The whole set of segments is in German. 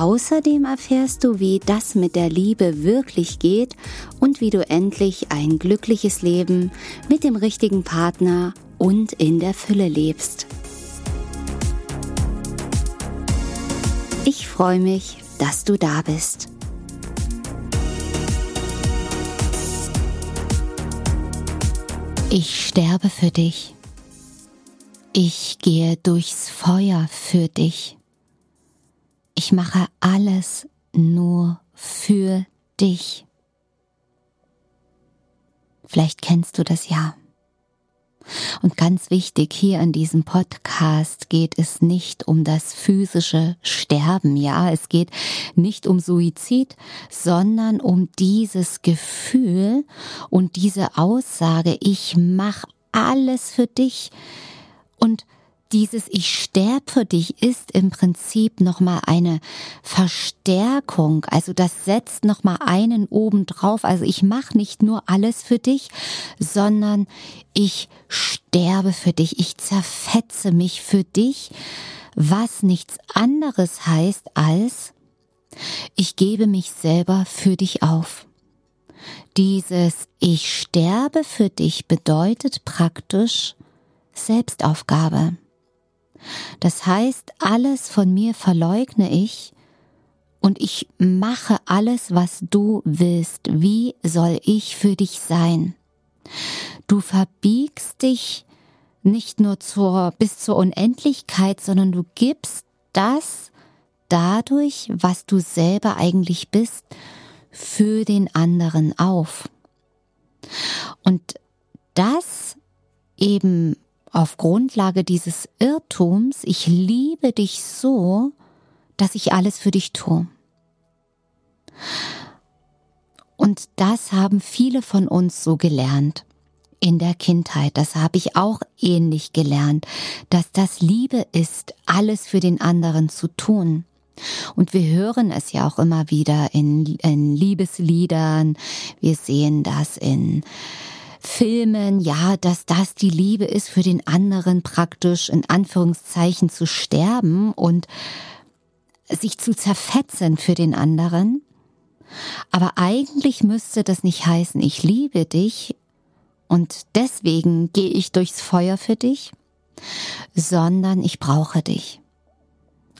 Außerdem erfährst du, wie das mit der Liebe wirklich geht und wie du endlich ein glückliches Leben mit dem richtigen Partner und in der Fülle lebst. Ich freue mich, dass du da bist. Ich sterbe für dich. Ich gehe durchs Feuer für dich. Ich mache alles nur für dich. Vielleicht kennst du das ja. Und ganz wichtig, hier in diesem Podcast geht es nicht um das physische Sterben, ja, es geht nicht um Suizid, sondern um dieses Gefühl und diese Aussage, ich mache alles für dich und dieses Ich sterb für dich ist im Prinzip nochmal eine Verstärkung. Also das setzt nochmal einen oben drauf. Also ich mache nicht nur alles für dich, sondern ich sterbe für dich. Ich zerfetze mich für dich, was nichts anderes heißt als ich gebe mich selber für dich auf. Dieses Ich sterbe für dich bedeutet praktisch Selbstaufgabe. Das heißt, alles von mir verleugne ich und ich mache alles, was du willst. Wie soll ich für dich sein? Du verbiegst dich nicht nur zur, bis zur Unendlichkeit, sondern du gibst das dadurch, was du selber eigentlich bist, für den anderen auf. Und das eben auf Grundlage dieses Irrtums, ich liebe dich so, dass ich alles für dich tue. Und das haben viele von uns so gelernt in der Kindheit. Das habe ich auch ähnlich gelernt, dass das Liebe ist, alles für den anderen zu tun. Und wir hören es ja auch immer wieder in, in Liebesliedern. Wir sehen das in Filmen, ja, dass das die Liebe ist, für den anderen praktisch in Anführungszeichen zu sterben und sich zu zerfetzen für den anderen. Aber eigentlich müsste das nicht heißen, ich liebe dich und deswegen gehe ich durchs Feuer für dich, sondern ich brauche dich.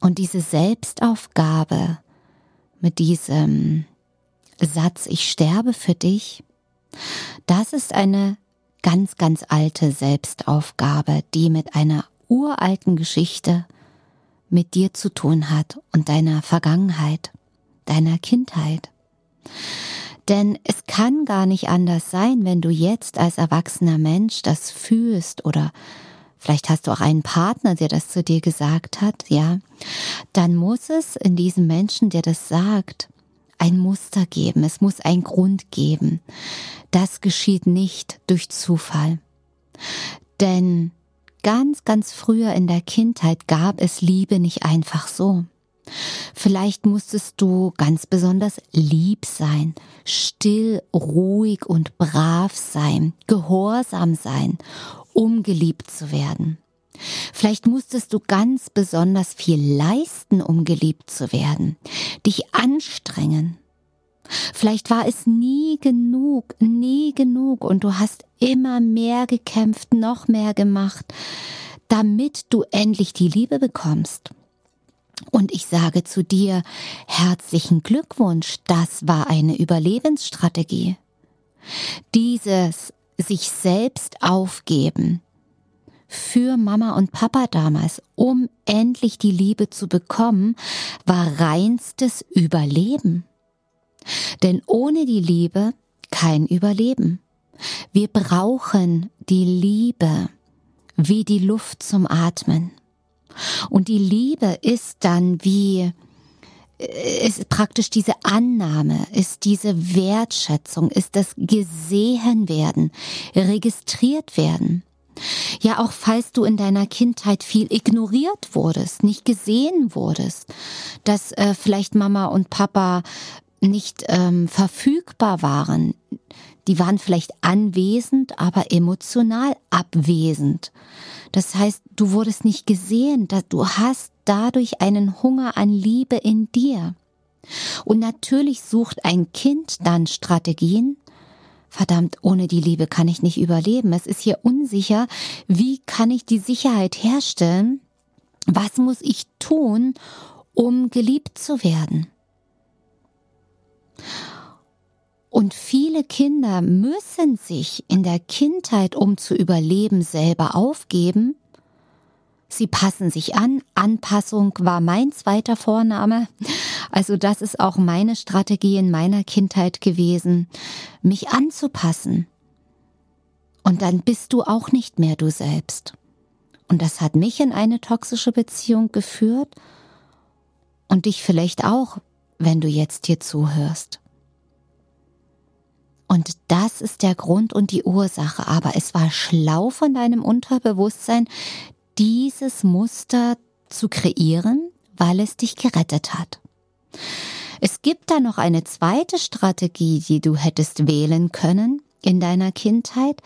Und diese Selbstaufgabe mit diesem Satz, ich sterbe für dich, das ist eine ganz, ganz alte Selbstaufgabe, die mit einer uralten Geschichte mit dir zu tun hat und deiner Vergangenheit, deiner Kindheit. Denn es kann gar nicht anders sein, wenn du jetzt als erwachsener Mensch das fühlst oder vielleicht hast du auch einen Partner, der das zu dir gesagt hat, ja, dann muss es in diesem Menschen, der das sagt, ein Muster geben, es muss einen Grund geben. Das geschieht nicht durch Zufall. Denn ganz, ganz früher in der Kindheit gab es Liebe nicht einfach so. Vielleicht musstest du ganz besonders lieb sein, still, ruhig und brav sein, gehorsam sein, um geliebt zu werden. Vielleicht musstest du ganz besonders viel leisten, um geliebt zu werden, dich anstrengen. Vielleicht war es nie genug, nie genug und du hast immer mehr gekämpft, noch mehr gemacht, damit du endlich die Liebe bekommst. Und ich sage zu dir, herzlichen Glückwunsch, das war eine Überlebensstrategie. Dieses sich selbst aufgeben, für Mama und Papa damals, um endlich die Liebe zu bekommen, war reinstes Überleben. Denn ohne die Liebe kein Überleben. Wir brauchen die Liebe wie die Luft zum Atmen. Und die Liebe ist dann wie ist praktisch diese Annahme, ist diese Wertschätzung, ist das gesehen werden, registriert werden. Ja, auch falls du in deiner Kindheit viel ignoriert wurdest, nicht gesehen wurdest, dass äh, vielleicht Mama und Papa nicht ähm, verfügbar waren, die waren vielleicht anwesend, aber emotional abwesend. Das heißt, du wurdest nicht gesehen, du hast dadurch einen Hunger an Liebe in dir. Und natürlich sucht ein Kind dann Strategien. Verdammt, ohne die Liebe kann ich nicht überleben. Es ist hier unsicher. Wie kann ich die Sicherheit herstellen? Was muss ich tun, um geliebt zu werden? Und viele Kinder müssen sich in der Kindheit, um zu überleben, selber aufgeben. Sie passen sich an. Anpassung war mein zweiter Vorname. Also das ist auch meine Strategie in meiner Kindheit gewesen, mich anzupassen. Und dann bist du auch nicht mehr du selbst. Und das hat mich in eine toxische Beziehung geführt und dich vielleicht auch, wenn du jetzt hier zuhörst. Und das ist der Grund und die Ursache. Aber es war schlau von deinem Unterbewusstsein, dieses Muster zu kreieren, weil es dich gerettet hat. Es gibt da noch eine zweite Strategie, die du hättest wählen können in deiner Kindheit.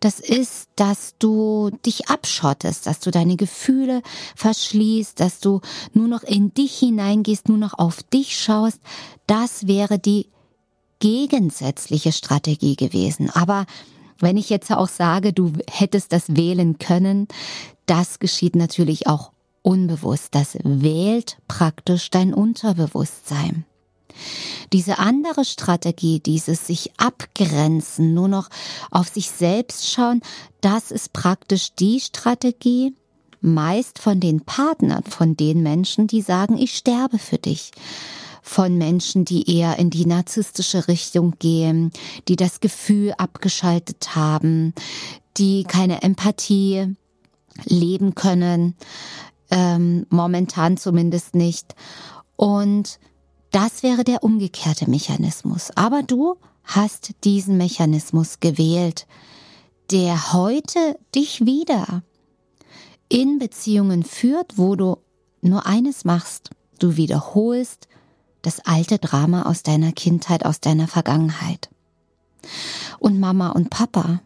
Das ist, dass du dich abschottest, dass du deine Gefühle verschließt, dass du nur noch in dich hineingehst, nur noch auf dich schaust. Das wäre die gegensätzliche Strategie gewesen. Aber wenn ich jetzt auch sage, du hättest das wählen können, das geschieht natürlich auch unbewusst. Das wählt praktisch dein Unterbewusstsein. Diese andere Strategie, dieses sich abgrenzen, nur noch auf sich selbst schauen, das ist praktisch die Strategie, meist von den Partnern, von den Menschen, die sagen, ich sterbe für dich von Menschen, die eher in die narzisstische Richtung gehen, die das Gefühl abgeschaltet haben, die keine Empathie leben können, ähm, momentan zumindest nicht. Und das wäre der umgekehrte Mechanismus. Aber du hast diesen Mechanismus gewählt, der heute dich wieder in Beziehungen führt, wo du nur eines machst. Du wiederholst das alte Drama aus deiner Kindheit, aus deiner Vergangenheit. Und Mama und Papa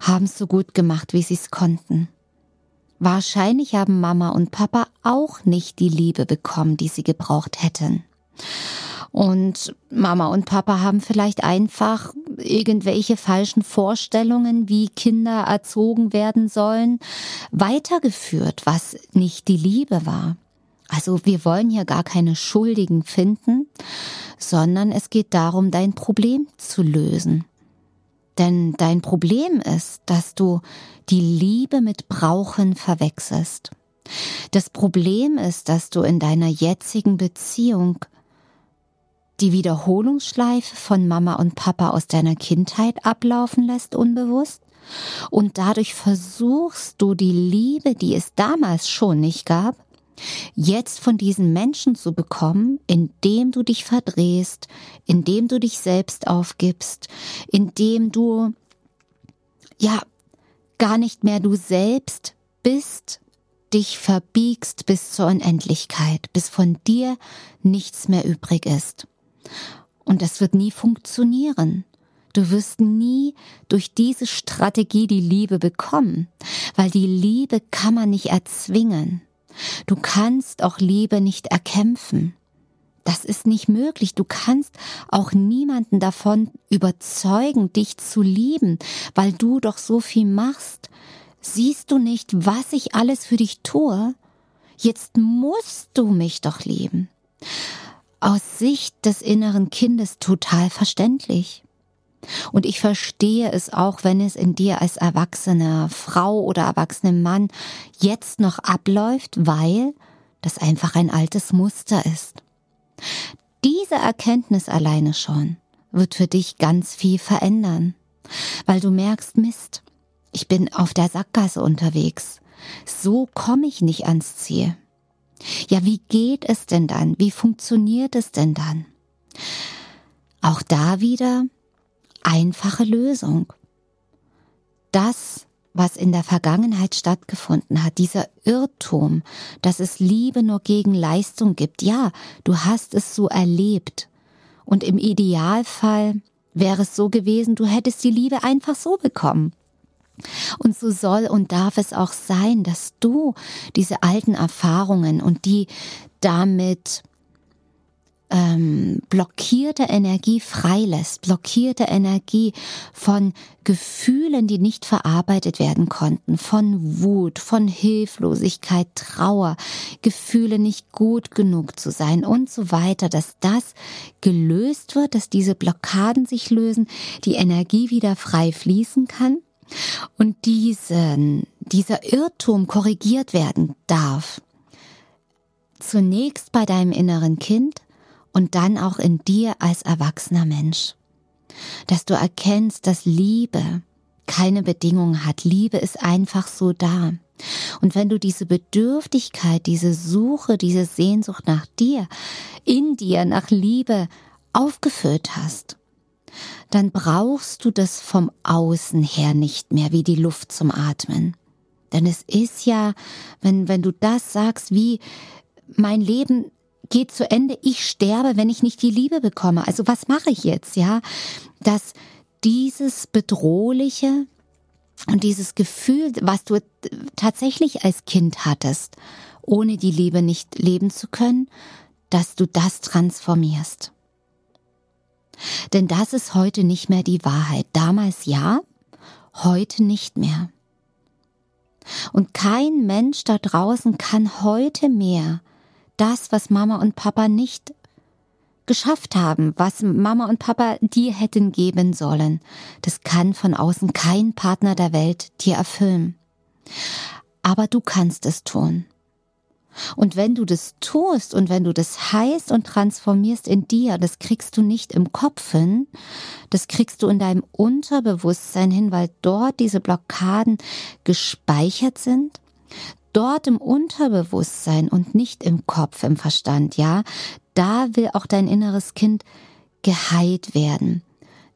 haben es so gut gemacht, wie sie es konnten. Wahrscheinlich haben Mama und Papa auch nicht die Liebe bekommen, die sie gebraucht hätten. Und Mama und Papa haben vielleicht einfach irgendwelche falschen Vorstellungen, wie Kinder erzogen werden sollen, weitergeführt, was nicht die Liebe war. Also wir wollen hier gar keine Schuldigen finden, sondern es geht darum, dein Problem zu lösen. Denn dein Problem ist, dass du die Liebe mit Brauchen verwechselst. Das Problem ist, dass du in deiner jetzigen Beziehung die Wiederholungsschleife von Mama und Papa aus deiner Kindheit ablaufen lässt, unbewusst. Und dadurch versuchst du die Liebe, die es damals schon nicht gab, jetzt von diesen Menschen zu bekommen, indem du dich verdrehst, indem du dich selbst aufgibst, indem du ja gar nicht mehr du selbst bist, dich verbiegst bis zur Unendlichkeit, bis von dir nichts mehr übrig ist. Und das wird nie funktionieren. Du wirst nie durch diese Strategie die Liebe bekommen, weil die Liebe kann man nicht erzwingen. Du kannst auch Liebe nicht erkämpfen. Das ist nicht möglich. Du kannst auch niemanden davon überzeugen, dich zu lieben, weil du doch so viel machst. Siehst du nicht, was ich alles für dich tue? Jetzt musst du mich doch lieben. Aus Sicht des inneren Kindes total verständlich. Und ich verstehe es auch, wenn es in dir als erwachsene Frau oder erwachsene Mann jetzt noch abläuft, weil das einfach ein altes Muster ist. Diese Erkenntnis alleine schon wird für dich ganz viel verändern, weil du merkst, Mist, ich bin auf der Sackgasse unterwegs. So komme ich nicht ans Ziel. Ja, wie geht es denn dann? Wie funktioniert es denn dann? Auch da wieder einfache Lösung. Das, was in der Vergangenheit stattgefunden hat, dieser Irrtum, dass es Liebe nur gegen Leistung gibt, ja, du hast es so erlebt. Und im Idealfall wäre es so gewesen, du hättest die Liebe einfach so bekommen. Und so soll und darf es auch sein, dass du diese alten Erfahrungen und die damit ähm, blockierte Energie freilässt, blockierte Energie von Gefühlen, die nicht verarbeitet werden konnten, von Wut, von Hilflosigkeit, Trauer, Gefühle nicht gut genug zu sein und so weiter, dass das gelöst wird, dass diese Blockaden sich lösen, die Energie wieder frei fließen kann und diesen, dieser Irrtum korrigiert werden darf. Zunächst bei deinem inneren Kind, und dann auch in dir als erwachsener Mensch. Dass du erkennst, dass Liebe keine Bedingungen hat. Liebe ist einfach so da. Und wenn du diese Bedürftigkeit, diese Suche, diese Sehnsucht nach dir, in dir, nach Liebe aufgefüllt hast, dann brauchst du das vom Außen her nicht mehr wie die Luft zum Atmen. Denn es ist ja, wenn, wenn du das sagst, wie mein Leben geht zu Ende, ich sterbe, wenn ich nicht die Liebe bekomme. Also was mache ich jetzt, ja? Dass dieses bedrohliche und dieses Gefühl, was du tatsächlich als Kind hattest, ohne die Liebe nicht leben zu können, dass du das transformierst. Denn das ist heute nicht mehr die Wahrheit. Damals ja, heute nicht mehr. Und kein Mensch da draußen kann heute mehr das, was Mama und Papa nicht geschafft haben, was Mama und Papa dir hätten geben sollen. Das kann von außen kein Partner der Welt dir erfüllen. Aber du kannst es tun. Und wenn du das tust und wenn du das heißt und transformierst in dir, das kriegst du nicht im Kopf hin, das kriegst du in deinem Unterbewusstsein hin, weil dort diese Blockaden gespeichert sind dort im Unterbewusstsein und nicht im Kopf, im Verstand, ja, da will auch dein inneres Kind geheilt werden.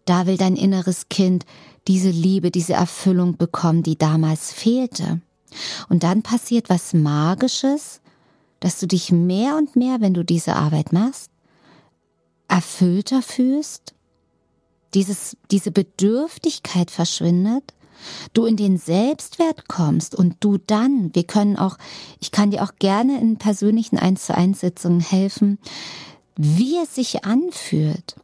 Da will dein inneres Kind diese Liebe, diese Erfüllung bekommen, die damals fehlte. Und dann passiert was Magisches, dass du dich mehr und mehr, wenn du diese Arbeit machst, erfüllter fühlst, dieses, diese Bedürftigkeit verschwindet du in den Selbstwert kommst und du dann, wir können auch, ich kann dir auch gerne in persönlichen 1 zu 1 Sitzungen helfen, wie es sich anfühlt,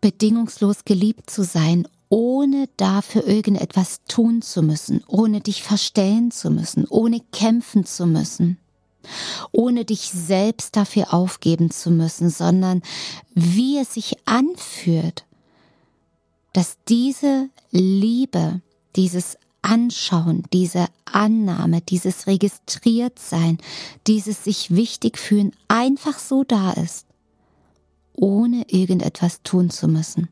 bedingungslos geliebt zu sein, ohne dafür irgendetwas tun zu müssen, ohne dich verstellen zu müssen, ohne kämpfen zu müssen, ohne dich selbst dafür aufgeben zu müssen, sondern wie es sich anfühlt, dass diese Liebe, dieses Anschauen, diese Annahme, dieses Registriertsein, dieses sich wichtig fühlen einfach so da ist, ohne irgendetwas tun zu müssen.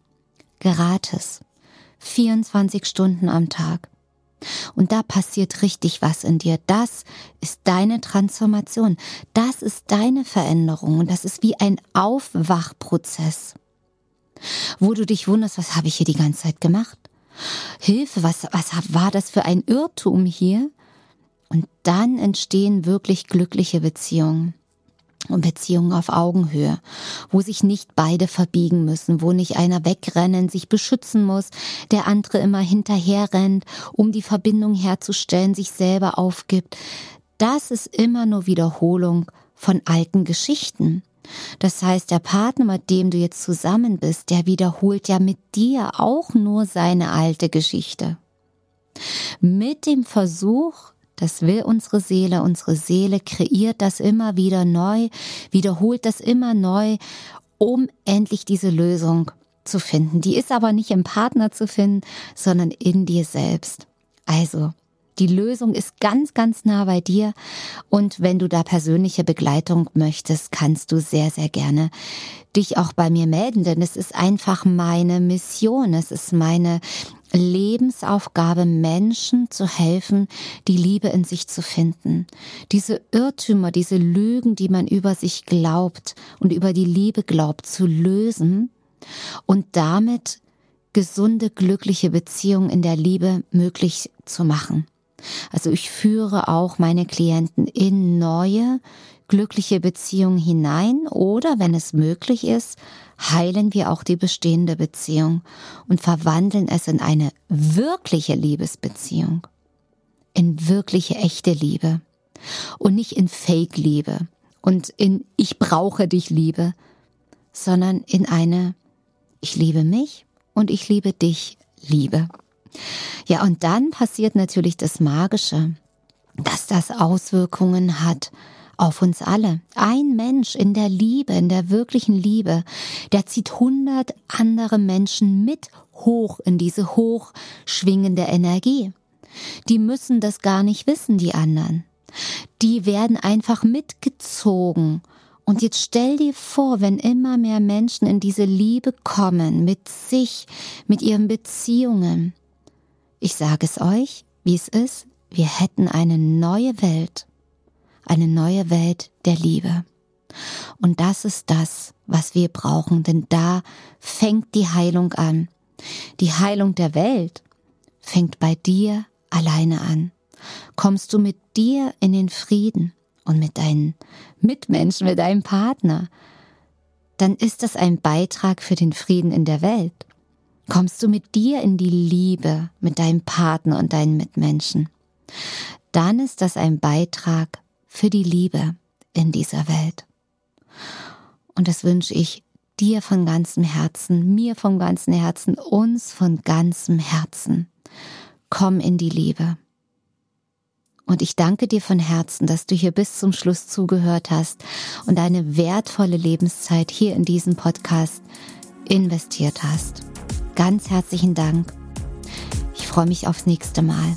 Gratis. 24 Stunden am Tag. Und da passiert richtig was in dir. Das ist deine Transformation. Das ist deine Veränderung. Und das ist wie ein Aufwachprozess wo du dich wunderst, was habe ich hier die ganze Zeit gemacht? Hilfe, was, was war das für ein Irrtum hier? Und dann entstehen wirklich glückliche Beziehungen und Beziehungen auf Augenhöhe, wo sich nicht beide verbiegen müssen, wo nicht einer wegrennen, sich beschützen muss, der andere immer hinterher rennt, um die Verbindung herzustellen, sich selber aufgibt. Das ist immer nur Wiederholung von alten Geschichten. Das heißt, der Partner, mit dem du jetzt zusammen bist, der wiederholt ja mit dir auch nur seine alte Geschichte. Mit dem Versuch, das will unsere Seele, unsere Seele kreiert das immer wieder neu, wiederholt das immer neu, um endlich diese Lösung zu finden. Die ist aber nicht im Partner zu finden, sondern in dir selbst. Also, die Lösung ist ganz, ganz nah bei dir. Und wenn du da persönliche Begleitung möchtest, kannst du sehr, sehr gerne dich auch bei mir melden, denn es ist einfach meine Mission. Es ist meine Lebensaufgabe, Menschen zu helfen, die Liebe in sich zu finden. Diese Irrtümer, diese Lügen, die man über sich glaubt und über die Liebe glaubt, zu lösen und damit gesunde, glückliche Beziehungen in der Liebe möglich zu machen. Also ich führe auch meine Klienten in neue, glückliche Beziehungen hinein oder, wenn es möglich ist, heilen wir auch die bestehende Beziehung und verwandeln es in eine wirkliche Liebesbeziehung, in wirkliche echte Liebe und nicht in Fake-Liebe und in Ich brauche dich Liebe, sondern in eine Ich liebe mich und ich liebe dich Liebe. Ja, und dann passiert natürlich das Magische, dass das Auswirkungen hat auf uns alle. Ein Mensch in der Liebe, in der wirklichen Liebe, der zieht hundert andere Menschen mit hoch in diese hochschwingende Energie. Die müssen das gar nicht wissen, die anderen. Die werden einfach mitgezogen. Und jetzt stell dir vor, wenn immer mehr Menschen in diese Liebe kommen, mit sich, mit ihren Beziehungen. Ich sage es euch, wie es ist, wir hätten eine neue Welt eine neue Welt der Liebe. Und das ist das, was wir brauchen, denn da fängt die Heilung an. Die Heilung der Welt fängt bei dir alleine an. Kommst du mit dir in den Frieden und mit deinen Mitmenschen, mit deinem Partner, dann ist das ein Beitrag für den Frieden in der Welt. Kommst du mit dir in die Liebe mit deinem Partner und deinen Mitmenschen, dann ist das ein Beitrag für die Liebe in dieser Welt. Und das wünsche ich dir von ganzem Herzen, mir von ganzem Herzen, uns von ganzem Herzen. Komm in die Liebe. Und ich danke dir von Herzen, dass du hier bis zum Schluss zugehört hast und eine wertvolle Lebenszeit hier in diesen Podcast investiert hast. Ganz herzlichen Dank. Ich freue mich aufs nächste Mal.